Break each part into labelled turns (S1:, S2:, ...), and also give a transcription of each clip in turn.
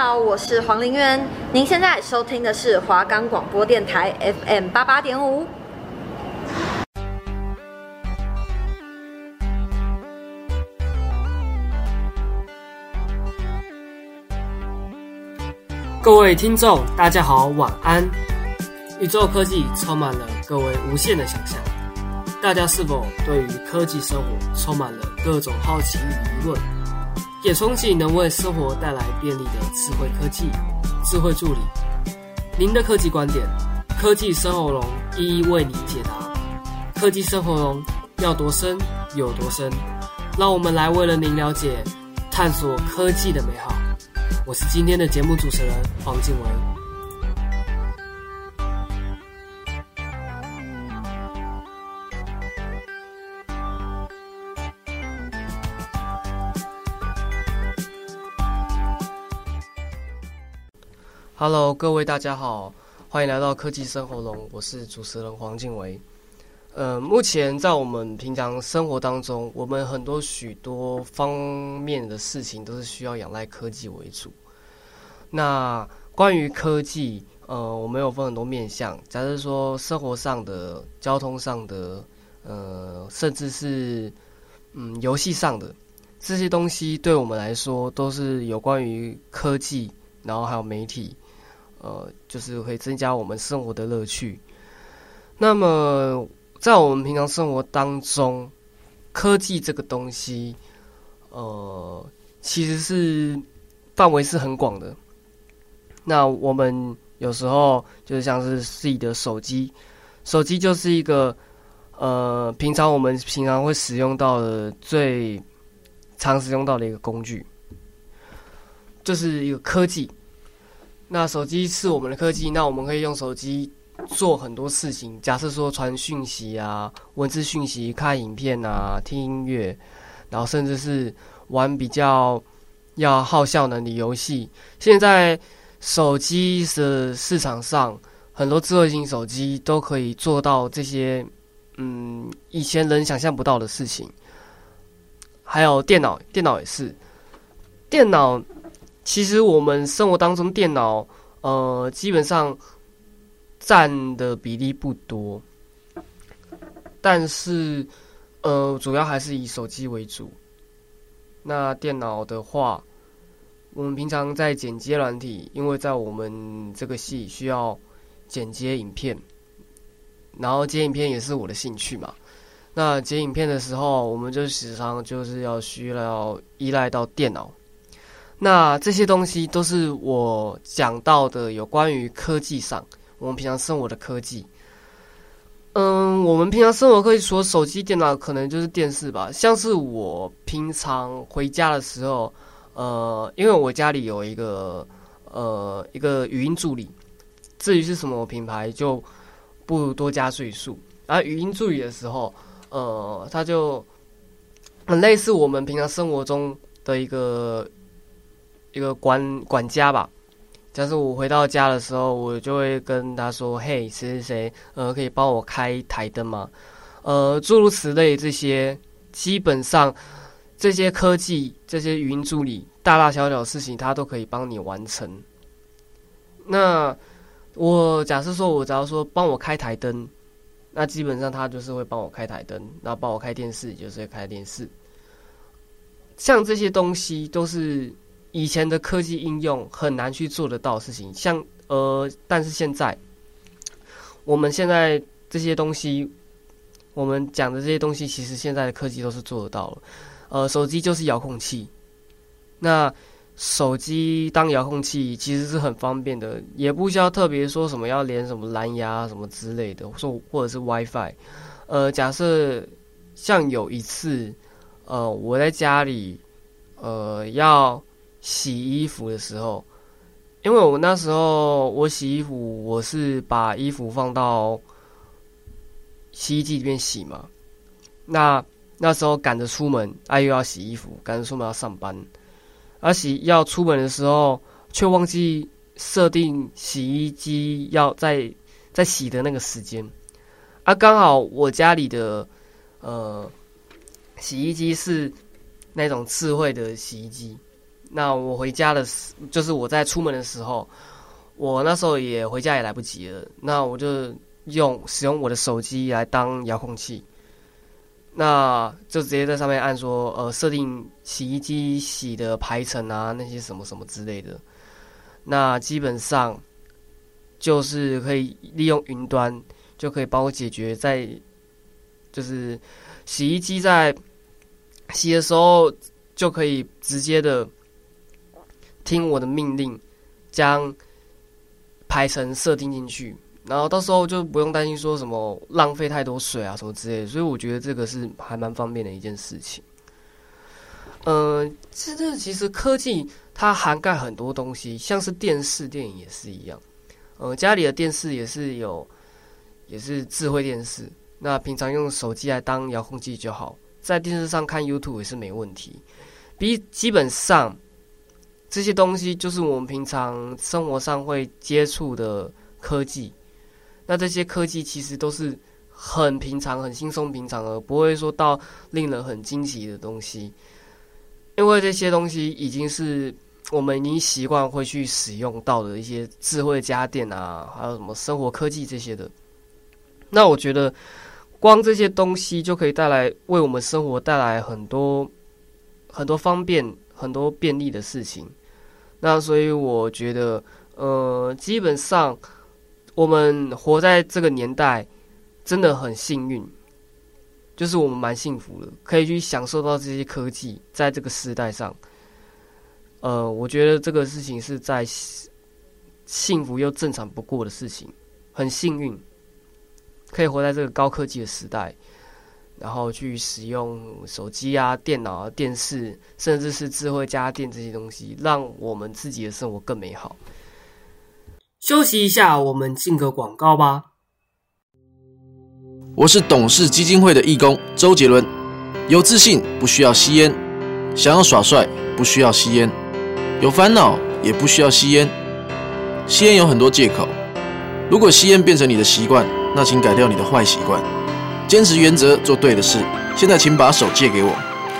S1: 好，我是黄玲渊。您现在收听的是华冈广播电台 FM 八八点五。
S2: 各位听众，大家好，晚安。宇宙科技充满了各位无限的想象，大家是否对于科技生活充满了各种好奇与疑问？也憧憬能为生活带来便利的智慧科技、智慧助理。您的科技观点，科技生活龙一一为您解答。科技生活龙要多深有多深，让我们来为了您了解、探索科技的美好。我是今天的节目主持人黄静文。Hello，各位大家好，欢迎来到科技生活龙，我是主持人黄静维。呃，目前在我们平常生活当中，我们很多许多方面的事情都是需要仰赖科技为主。那关于科技，呃，我们有分很多面向，假设说生活上的、交通上的，呃，甚至是嗯游戏上的这些东西，对我们来说都是有关于科技，然后还有媒体。呃，就是会增加我们生活的乐趣。那么，在我们平常生活当中，科技这个东西，呃，其实是范围是很广的。那我们有时候就是像是自己的手机，手机就是一个呃，平常我们平常会使用到的最常使用到的一个工具，就是一个科技。那手机是我们的科技，那我们可以用手机做很多事情。假设说传讯息啊、文字讯息、看影片啊、听音乐，然后甚至是玩比较要耗效能的游戏。现在手机的市场上，很多智慧型手机都可以做到这些，嗯，以前人想象不到的事情。还有电脑，电脑也是，电脑。其实我们生活当中电脑，呃，基本上占的比例不多，但是，呃，主要还是以手机为主。那电脑的话，我们平常在剪接软体，因为在我们这个系需要剪接影片，然后剪影片也是我的兴趣嘛。那剪影片的时候，我们就时常就是要需要依赖到电脑。那这些东西都是我讲到的有关于科技上，我们平常生活的科技。嗯，我们平常生活科技除了手机、电脑，可能就是电视吧。像是我平常回家的时候，呃，因为我家里有一个呃一个语音助理，至于是什么品牌就不多加赘述。而语音助理的时候，呃，它就很类似我们平常生活中的一个。一个管管家吧，假设我回到家的时候，我就会跟他说：“嘿，谁谁谁，呃，可以帮我开台灯吗？”呃，诸如此类这些，基本上这些科技、这些语音助理，大大小小的事情，它都可以帮你完成。那我假设说，我只要说帮我开台灯，那基本上他就是会帮我开台灯，然后帮我开电视，就是会开电视。像这些东西都是。以前的科技应用很难去做得到事情，像呃，但是现在，我们现在这些东西，我们讲的这些东西，其实现在的科技都是做得到了。呃，手机就是遥控器，那手机当遥控器其实是很方便的，也不需要特别说什么要连什么蓝牙什么之类的，说或者是 WiFi。呃，假设像有一次，呃，我在家里，呃，要。洗衣服的时候，因为我那时候我洗衣服，我是把衣服放到洗衣机里面洗嘛。那那时候赶着出门，啊又要洗衣服，赶着出门要上班，而洗要出门的时候，却忘记设定洗衣机要在在洗的那个时间。啊，刚好我家里的呃洗衣机是那种智慧的洗衣机。那我回家的时，就是我在出门的时候，我那时候也回家也来不及了，那我就用使用我的手机来当遥控器，那就直接在上面按说，呃，设定洗衣机洗的排程啊，那些什么什么之类的，那基本上就是可以利用云端就可以帮我解决在，就是洗衣机在洗的时候就可以直接的。听我的命令，将排程设定进去，然后到时候就不用担心说什么浪费太多水啊什么之类的，所以我觉得这个是还蛮方便的一件事情。呃，这这其实科技它涵盖很多东西，像是电视、电影也是一样。呃，家里的电视也是有，也是智慧电视，那平常用手机来当遥控器就好，在电视上看 YouTube 也是没问题。比基本上。这些东西就是我们平常生活上会接触的科技，那这些科技其实都是很平常、很轻松平常的，不会说到令人很惊奇的东西。因为这些东西已经是我们已经习惯会去使用到的一些智慧家电啊，还有什么生活科技这些的。那我觉得，光这些东西就可以带来为我们生活带来很多很多方便、很多便利的事情。那所以我觉得，呃，基本上我们活在这个年代真的很幸运，就是我们蛮幸福的，可以去享受到这些科技，在这个时代上，呃，我觉得这个事情是在幸福又正常不过的事情，很幸运，可以活在这个高科技的时代。然后去使用手机啊、电脑啊、电视，甚至是智慧家电这些东西，让我们自己的生活更美好。休息一下，我们进个广告吧。
S3: 我是董事基金会的义工周杰伦。有自信不需要吸烟，想要耍帅不需要吸烟，有烦恼也不需要吸烟。吸烟有很多借口，如果吸烟变成你的习惯，那请改掉你的坏习惯。坚持原则，做对的事。现在，请把手借给我，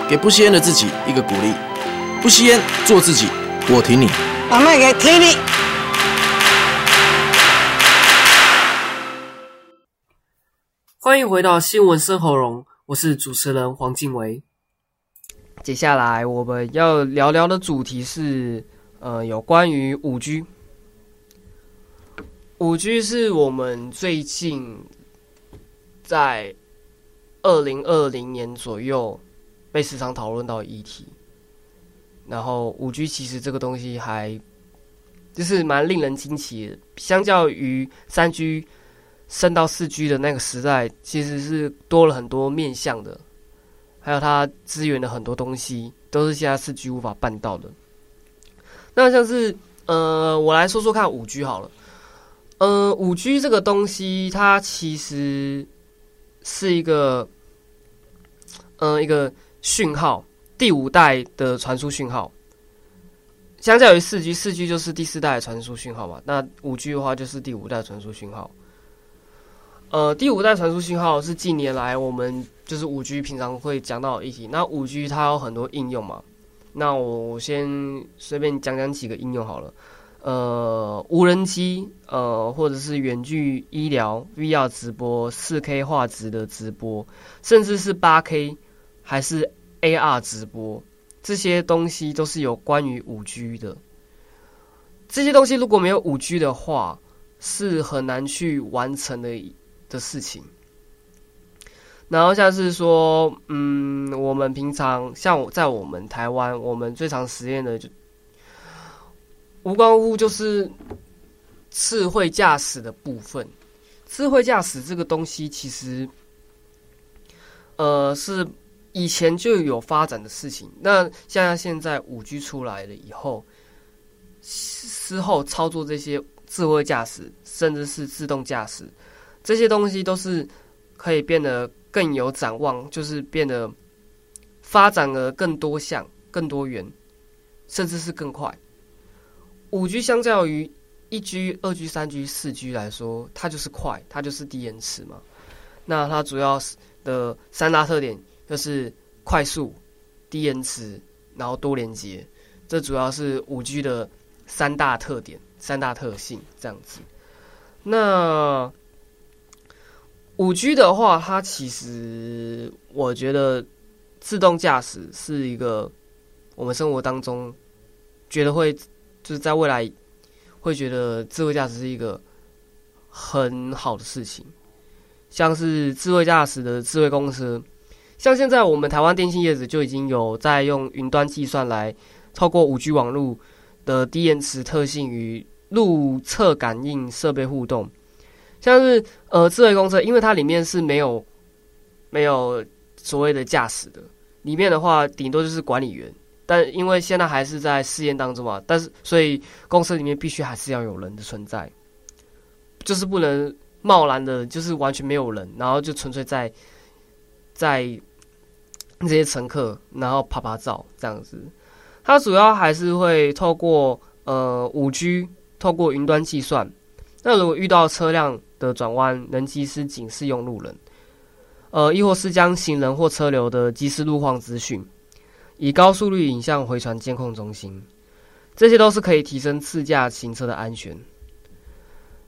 S3: 给不吸烟的自己一个鼓励。不吸烟，做自己，我挺你。我卖给挺你。
S2: 欢迎回到新闻生喉咙，我是主持人黄静维。接下来我们要聊聊的主题是，呃，有关于五 G。五 G 是我们最近。在二零二零年左右被时常讨论到议题，然后五 G 其实这个东西还就是蛮令人惊奇的，相较于三 G 升到四 G 的那个时代，其实是多了很多面向的，还有它支援的很多东西都是现在四 G 无法办到的。那像是呃，我来说说看五 G 好了，呃，五 G 这个东西它其实。是一个，嗯、呃，一个讯号，第五代的传输讯号。相较于四 G，四 G 就是第四代传输讯号嘛。那五 G 的话，就是第五代传输讯号。呃，第五代传输讯号是近年来我们就是五 G 平常会讲到的议题。那五 G 它有很多应用嘛。那我先随便讲讲几个应用好了。呃，无人机，呃，或者是远距医疗、VR 直播、四 K 画质的直播，甚至是八 K 还是 AR 直播，这些东西都是有关于五 G 的。这些东西如果没有五 G 的话，是很难去完成的的事情。然后像是说，嗯，我们平常像我在我们台湾，我们最常实验的就。无关乎就是智慧驾驶的部分。智慧驾驶这个东西，其实呃是以前就有发展的事情。那像现在五 G 出来了以后，之后操作这些智慧驾驶，甚至是自动驾驶这些东西，都是可以变得更有展望，就是变得发展的更多项、更多元，甚至是更快。五 G 相较于一 G、二 G、三 G、四 G 来说，它就是快，它就是低延迟嘛。那它主要的三大特点就是快速、低延迟，然后多连接。这主要是五 G 的三大特点、三大特性这样子。那五 G 的话，它其实我觉得自动驾驶是一个我们生活当中觉得会就是在未来会觉得智慧驾驶是一个很好的事情，像是智慧驾驶的智慧公司，像现在我们台湾电信业者就已经有在用云端计算来透过五 G 网络的低延迟特性与路侧感应设备互动。像是呃智慧公车，因为它里面是没有没有所谓的驾驶的，里面的话顶多就是管理员。但因为现在还是在试验当中嘛，但是所以公车里面必须还是要有人的存在，就是不能贸然的，就是完全没有人，然后就纯粹在在这些乘客然后拍拍照这样子。它主要还是会透过呃五 G，透过云端计算。那如果遇到车辆的转弯，能及时警示用路人，呃，亦或是将行人或车流的即时路况资讯，以高速率影像回传监控中心，这些都是可以提升自驾行车的安全。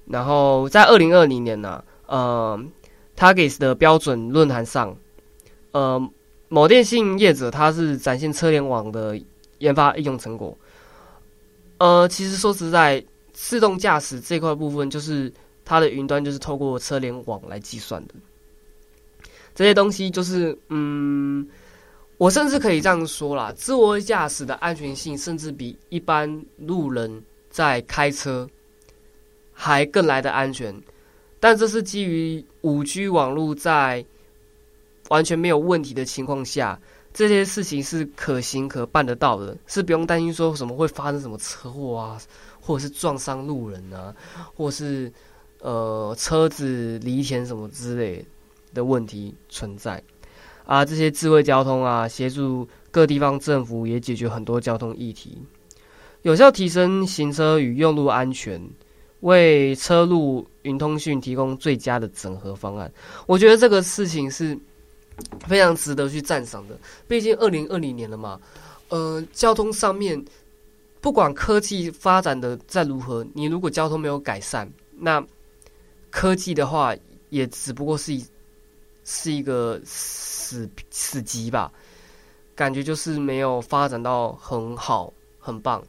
S2: 然后在二零二零年呢、呃，Target 的标准论坛上，呃，某电信业者他是展现车联网的研发应用成果。呃，其实说实在，自动驾驶这块部分就是。它的云端就是透过车联网来计算的，这些东西就是，嗯，我甚至可以这样说啦，自我驾驶的安全性甚至比一般路人在开车还更来的安全，但这是基于五 G 网络在完全没有问题的情况下，这些事情是可行可办得到的，是不用担心说什么会发生什么车祸啊，或者是撞伤路人啊，或是。呃，车子离田什么之类的问题存在啊，这些智慧交通啊，协助各地方政府也解决很多交通议题，有效提升行车与用路安全，为车路云通讯提供最佳的整合方案。我觉得这个事情是非常值得去赞赏的。毕竟二零二零年了嘛，呃，交通上面不管科技发展的再如何，你如果交通没有改善，那科技的话，也只不过是一是一个死死机吧，感觉就是没有发展到很好很棒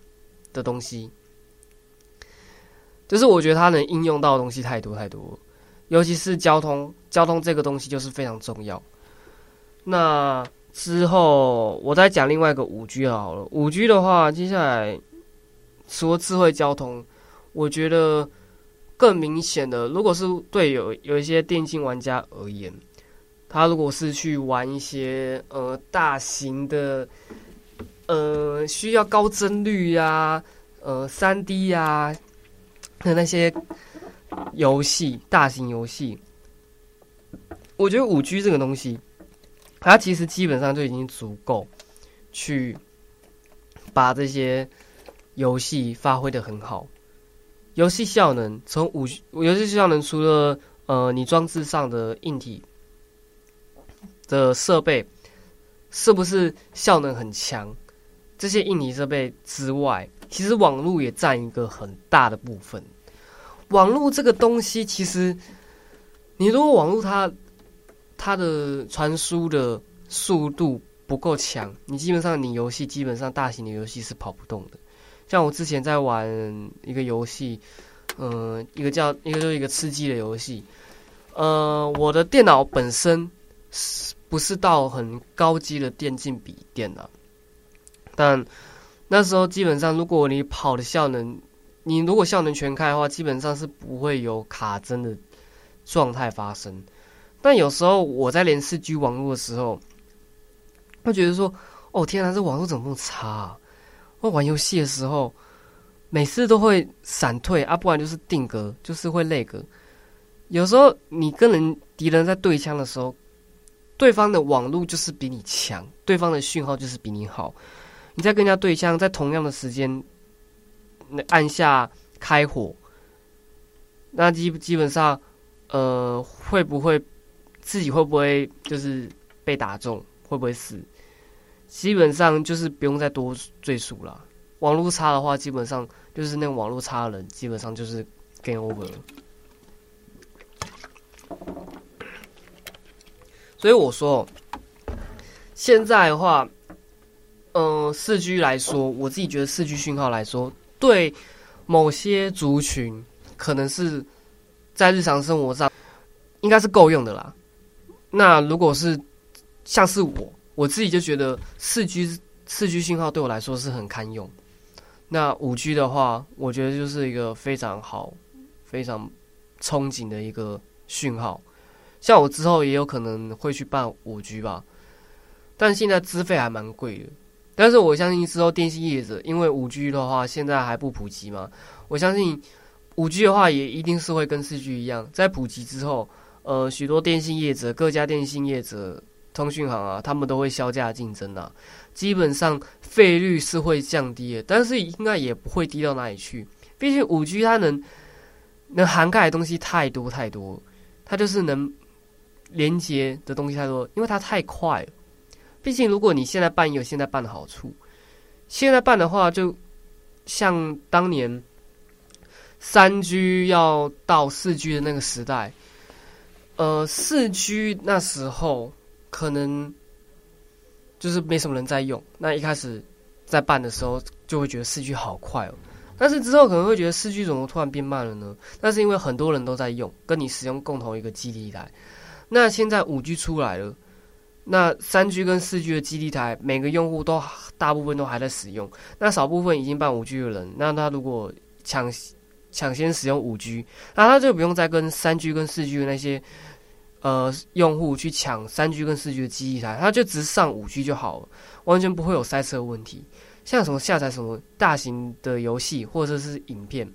S2: 的东西。就是我觉得它能应用到的东西太多太多，尤其是交通，交通这个东西就是非常重要。那之后我再讲另外一个五 G 好了，五 G 的话，接下来说智慧交通，我觉得。更明显的，如果是对有有一些电竞玩家而言，他如果是去玩一些呃大型的呃需要高帧率呀、呃三 D 呀的那些游戏，大型游戏，我觉得五 G 这个东西，它其实基本上就已经足够去把这些游戏发挥的很好。游戏效能从五，游戏效能除了呃你装置上的硬体的设备是不是效能很强，这些硬体设备之外，其实网络也占一个很大的部分。网络这个东西，其实你如果网络它它的传输的速度不够强，你基本上你游戏基本上大型的游戏是跑不动的。像我之前在玩一个游戏，嗯、一个叫一个就是一个吃鸡的游戏，呃，我的电脑本身是不是到很高级的电竞笔电脑？但那时候基本上，如果你跑的效能，你如果效能全开的话，基本上是不会有卡帧的状态发生。但有时候我在连四 G 网络的时候，会觉得说，哦天啊，这网络怎么那么差啊？我玩游戏的时候，每次都会闪退啊，不然就是定格，就是会 lag。有时候你跟人敌人在对枪的时候，对方的网络就是比你强，对方的讯号就是比你好。你在跟人家对枪，在同样的时间，按下开火，那基基本上，呃，会不会自己会不会就是被打中，会不会死？基本上就是不用再多赘述了，网络差的话，基本上就是那个网络差的人，基本上就是 game over 了。所以我说，现在的话，嗯、呃，四 G 来说，我自己觉得四 G 讯号来说，对某些族群，可能是在日常生活上应该是够用的啦。那如果是像是我，我自己就觉得四 G 四 G 信号对我来说是很堪用。那五 G 的话，我觉得就是一个非常好、非常憧憬的一个讯号。像我之后也有可能会去办五 G 吧，但现在资费还蛮贵的。但是我相信之后电信业者，因为五 G 的话现在还不普及嘛，我相信五 G 的话也一定是会跟四 G 一样，在普及之后，呃，许多电信业者、各家电信业者、通讯行啊，他们都会削价竞争啊，基本上费率是会降低的，但是应该也不会低到哪里去。毕竟五 G 它能能涵盖的东西太多太多，它就是能。连接的东西太多，因为它太快了。毕竟，如果你现在办有现在办的好处，现在办的话，就像当年三 G 要到四 G 的那个时代，呃，四 G 那时候可能就是没什么人在用。那一开始在办的时候，就会觉得四 G 好快哦。但是之后可能会觉得四 G 怎么突然变慢了呢？那是因为很多人都在用，跟你使用共同一个基地台。那现在五 G 出来了，那三 G 跟四 G 的基地台，每个用户都大部分都还在使用。那少部分已经办五 G 的人，那他如果抢抢先使用五 G，那他就不用再跟三 G 跟四 G 的那些呃用户去抢三 G 跟四 G 的基地台，他就直上五 G 就好了，完全不会有塞车问题。像什么下载什么大型的游戏或者是影片，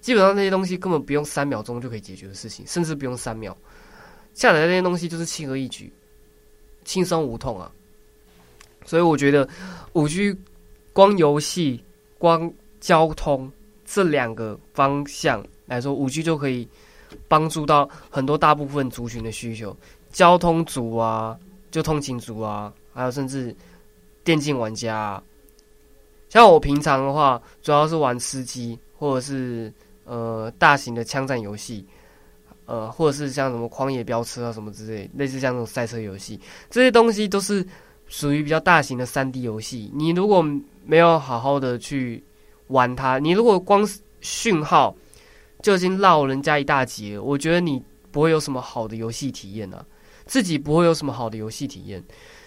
S2: 基本上那些东西根本不用三秒钟就可以解决的事情，甚至不用三秒。下载那些东西就是轻而易举，轻松无痛啊！所以我觉得五 G 光游戏、光交通这两个方向来说，五 G 就可以帮助到很多大部分族群的需求，交通族啊，就通勤族啊，还有甚至电竞玩家。像我平常的话，主要是玩吃鸡或者是呃大型的枪战游戏。呃，或者是像什么狂野飙车啊什么之类，类似像这种赛车游戏，这些东西都是属于比较大型的三 D 游戏。你如果没有好好的去玩它，你如果光讯号就已经落人家一大截，我觉得你不会有什么好的游戏体验啊，自己不会有什么好的游戏体验，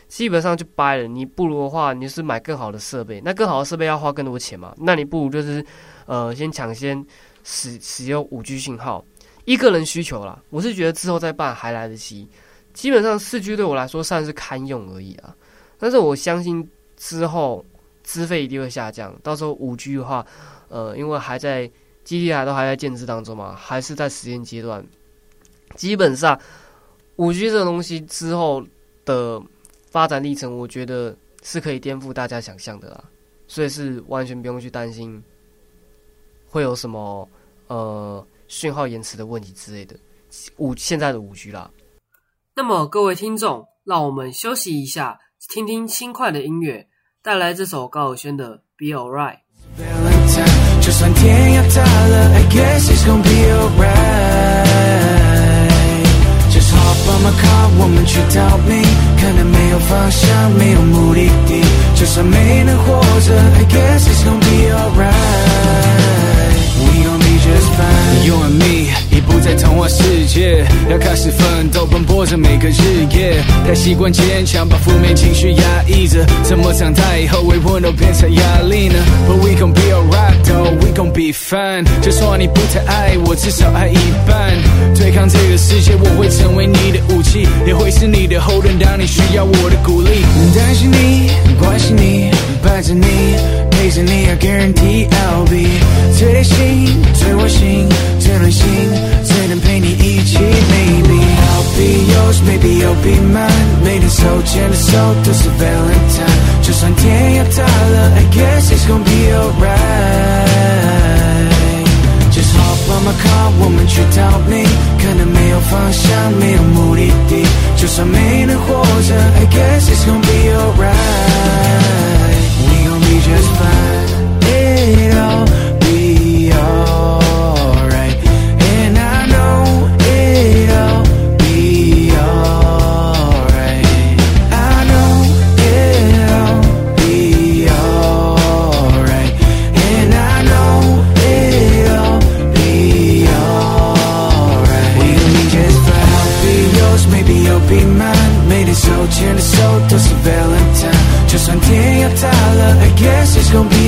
S2: 基本上就掰了。你不如的话，你是买更好的设备，那更好的设备要花更多钱嘛，那你不如就是呃，先抢先使使用五 G 讯号。一个人需求啦，我是觉得之后再办还来得及。基本上四 G 对我来说算是堪用而已啊，但是我相信之后资费一定会下降。到时候五 G 的话，呃，因为还在基地台都还在建制当中嘛，还是在实验阶段。基本上五 G 这个东西之后的发展历程，我觉得是可以颠覆大家想象的啦，所以是完全不用去担心会有什么呃。讯号延迟的问题之类的，五现在的五 G 啦。那么各位听众，让我们休息一下，听听轻快的音乐，带来这首高尔宣的《Be Alright》。就算天要塌了，I guess it's gonna be alright。Just hop on my car，我们去逃避，可能没有方向，没有目的地。就算没能活着，I guess it's gonna be alright。You and me 已不在童话世界，要开始奋斗奔波着每个日夜，太习惯坚强，把负面情绪压抑着，怎么长大以后微波都变成压力呢？But we gon' be alright though, we gon' be fine。就算你不太爱我，至少爱一半。对抗这个世界，我会成为你的武器，也会是你的后盾，当你需要我的鼓励。担心你，关心你，伴着你，陪着你，I guarantee I'll be 最贴心、最窝心、最暖心，最能陪你一起。Maybe I'll be yours, maybe you'll be mine。每天手牵着手都是 Valentine。就算天要塌了，I guess it's gonna be alright。Just hop on my car，我们去逃避，可能没有方向，没有目的地。就算没能活着，I guess it's gonna be alright。We gon' be just
S4: fine，it
S2: all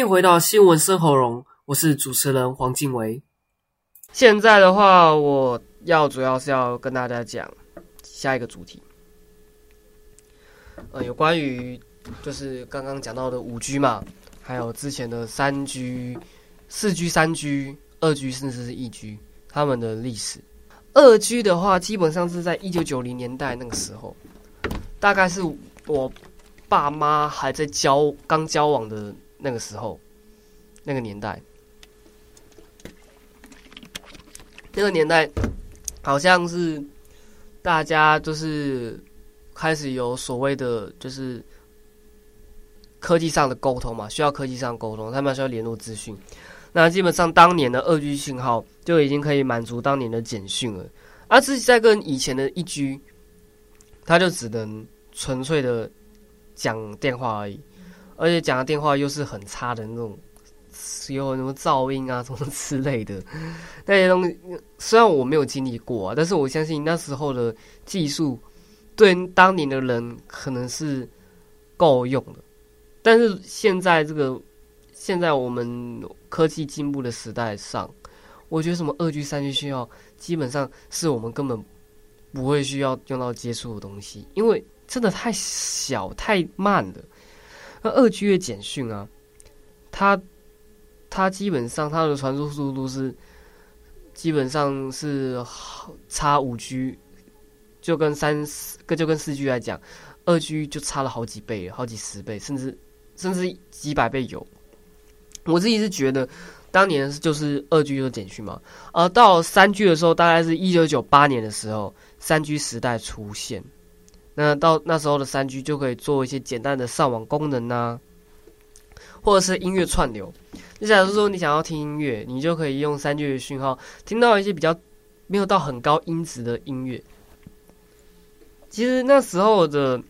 S2: 迎回到新闻生活融，我是主持人黄静维。现在的话，我要主要是要跟大家讲下一个主题，呃，有关于就是刚刚讲到的五 G 嘛，还有之前的三 G、四 G、三 G、二 G 甚至是一 G，他们的历史。二 G 的话，基本上是在一九九零年代那个时候，大概是我爸妈还在交刚交往的那个时候，那个年代。那个年代，好像是大家就是开始有所谓的，就是科技上的沟通嘛，需要科技上沟通，他们需要联络资讯。那基本上当年的二 G 信号就已经可以满足当年的简讯了，而自己在跟以前的一 G，它就只能纯粹的讲电话而已，而且讲的电话又是很差的那种。有什么噪音啊，什么之类的那些东西，虽然我没有经历过啊，但是我相信那时候的技术对当年的人可能是够用的。但是现在这个现在我们科技进步的时代上，我觉得什么二 G、三 G 信号基本上是我们根本不会需要用到接触的东西，因为真的太小太慢了。那二 G 的简讯啊，它。它基本上它的传输速度是基本上是差五 G，就跟三四跟就跟四 G 来讲，二 G 就差了好几倍，好几十倍，甚至甚至几百倍有。我自己是觉得，当年就是二 G 的简讯嘛，而到三 G 的时候，大概是一九九八年的时候，三 G 时代出现。那到那时候的三 G 就可以做一些简单的上网功能啊，或者是音乐串流。你假如说你想要听音乐，你就可以用三 G 的讯号听到一些比较没有到很高音质的音乐。其实那时候的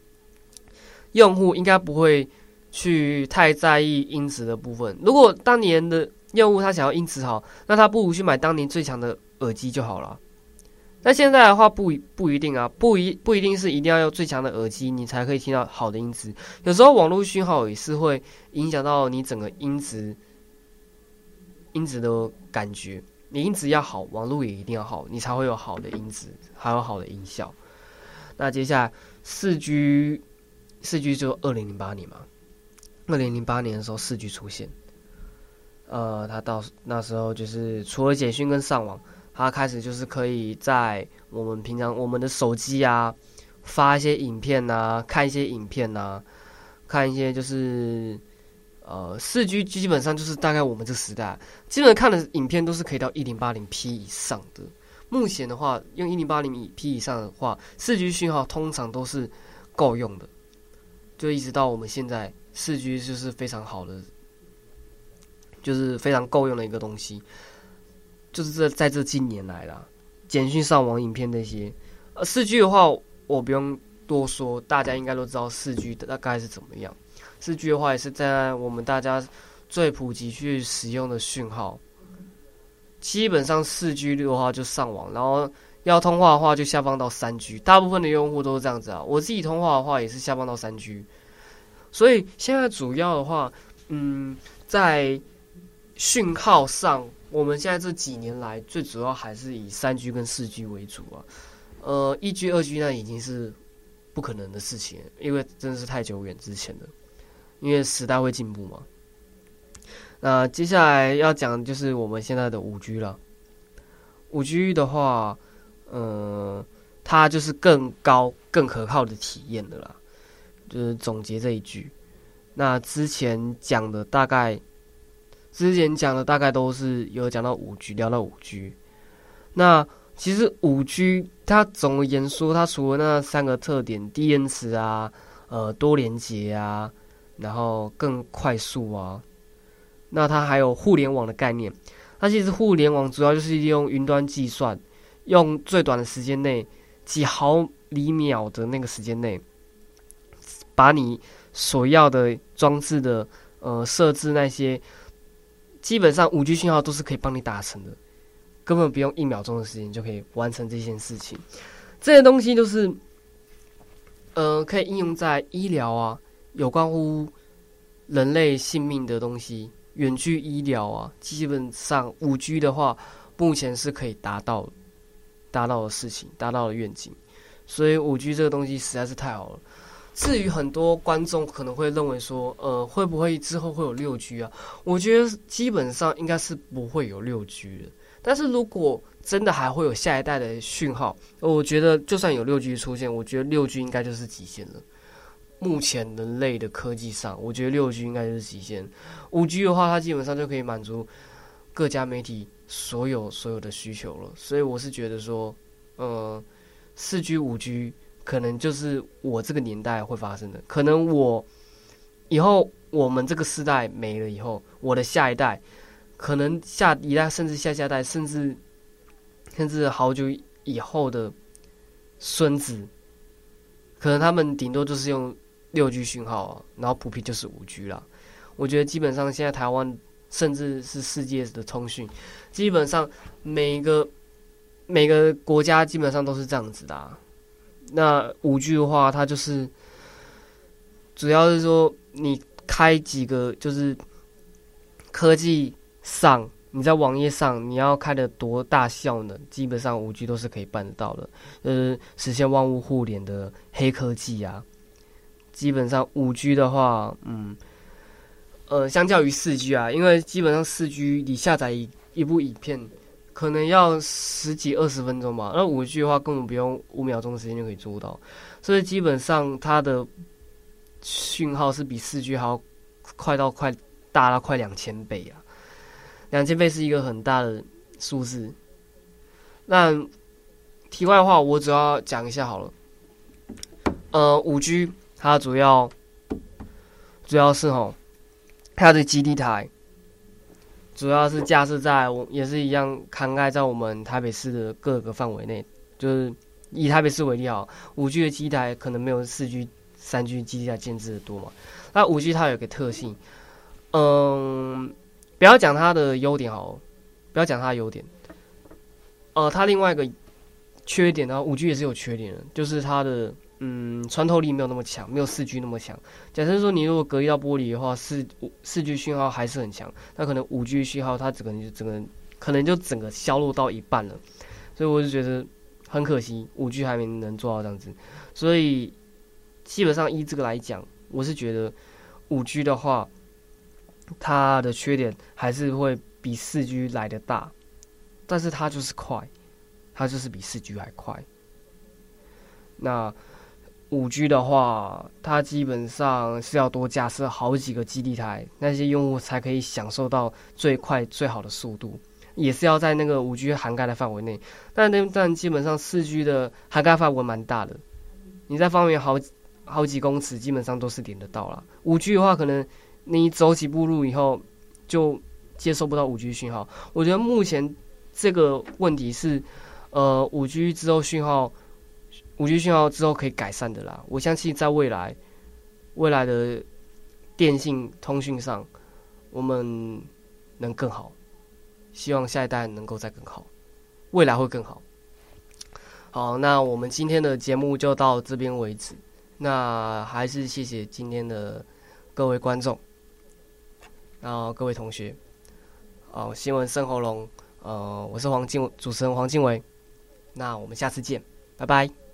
S2: 用户应该不会去太在意音质的部分。如果当年的用户他想要音质好，那他不如去买当年最强的耳机就好了。那现在的话不不一定啊，不一不一定是一定要用最强的耳机你才可以听到好的音质。有时候网络讯号也是会影响到你整个音质。音质的感觉，你音质要好，网络也一定要好，你才会有好的音质，还有好的音效。那接下来四 G，四 G 就二零零八年嘛，二零零八年的时候四 G 出现，呃，它到那时候就是除了简讯跟上网，它开始就是可以在我们平常我们的手机啊发一些影片啊，看一些影片啊，看一些就是。呃，四 G 基本上就是大概我们这时代，基本上看的影片都是可以到一零八零 P 以上的。目前的话，用一零八零 P 以上的话，四 G 讯号通常都是够用的。就一直到我们现在，四 G 就是非常好的，就是非常够用的一个东西。就是这在这近年来啦，简讯、上网、影片那些，呃，四 G 的话，我不用多说，大家应该都知道四 G 大概是怎么样。四 G 的话也是在我们大家最普及去使用的讯号，基本上四 G 的话就上网，然后要通话的话就下放到三 G，大部分的用户都是这样子啊。我自己通话的话也是下放到三 G，所以现在主要的话，嗯，在讯号上，我们现在这几年来最主要还是以三 G 跟四 G 为主啊。呃，一 G、二 G 那已经是不可能的事情，因为真的是太久远之前了。因为时代会进步嘛，那接下来要讲就是我们现在的五 G 了。五 G 的话，呃，它就是更高、更可靠的体验的啦。就是总结这一句，那之前讲的大概，之前讲的大概都是有讲到五 G，聊到五 G。那其实五 G 它总而言说，它除了那三个特点，低延迟啊。呃多连接啊，然后更快速啊。那它还有互联网的概念，它其实互联网主要就是利用云端计算，用最短的时间内，几毫厘秒的那个时间内，把你所要的装置的呃设置那些，基本上五 G 信号都是可以帮你达成的，根本不用一秒钟的时间就可以完成这件事情。这些东西都是，呃，可以应用在医疗啊，有关乎人类性命的东西，远距医疗啊，基本上五 G 的话，目前是可以达到达到的事情，达到的愿景。所以五 G 这个东西实在是太好了。至于很多观众可能会认为说，呃，会不会之后会有六 G 啊？我觉得基本上应该是不会有六 G 的。但是如果真的还会有下一代的讯号，我觉得就算有六 G 出现，我觉得六 G 应该就是极限了。目前人类的科技上，我觉得六 G 应该就是极限。五 G 的话，它基本上就可以满足各家媒体所有所有的需求了。所以我是觉得说，呃，四 G、五 G 可能就是我这个年代会发生的。可能我以后我们这个世代没了以后，我的下一代，可能下一代甚至下下代，甚至甚至好久以后的孙子，可能他们顶多就是用。六 G 讯号啊，然后普遍就是五 G 啦。我觉得基本上现在台湾甚至是世界的通讯，基本上每个每个国家基本上都是这样子的啊。那五 G 的话，它就是主要是说你开几个就是科技上，你在网页上你要开的多大效能，基本上五 G 都是可以办得到的。就是，实现万物互联的黑科技啊。基本上五 G 的话，嗯，呃，相较于四 G 啊，因为基本上四 G 你下载一部影片，可能要十几二十分钟吧，那五 G 的话根本不用五秒钟的时间就可以做到，所以基本上它的讯号是比四 G 还要快到快大到快两千倍啊，两千倍是一个很大的数字。那题外话，我主要讲一下好了，呃，五 G。它主要主要是吼，它的基地台主要是架设在我也是一样涵盖在我们台北市的各个范围内，就是以台北市为例哈，五 G 的基台可能没有四 G、三 G 基地台建置的多嘛。那五 G 它有个特性，嗯，不要讲它的优点好，不要讲它的优点，呃，它另外一个缺点呢，五 G 也是有缺点的，就是它的。嗯，穿透力没有那么强，没有四 G 那么强。假设说你如果隔一道玻璃的话，四四 G 讯号还是很强，那可能五 G 讯号它整个就整个可能就整个消落到一半了。所以我就觉得很可惜，五 G 还没能做到这样子。所以基本上依这个来讲，我是觉得五 G 的话，它的缺点还是会比四 G 来得大，但是它就是快，它就是比四 G 还快。那五 G 的话，它基本上是要多架设好几个基地台，那些用户才可以享受到最快最好的速度，也是要在那个五 G 涵盖的范围内。但那但基本上四 G 的涵盖范围蛮大的，你在方圆好好几公尺，基本上都是连得到了。五 G 的话，可能你走几步路以后就接收不到五 G 讯号。我觉得目前这个问题是，呃，五 G 之后讯号。五 G 信号之后可以改善的啦，我相信在未来，未来的电信通讯上，我们能更好，希望下一代能够再更好，未来会更好。好，那我们今天的节目就到这边为止。那还是谢谢今天的各位观众，然后各位同学，哦，新闻生喉咙，呃，我是黄静，主持人黄静伟，那我们下次见，拜拜。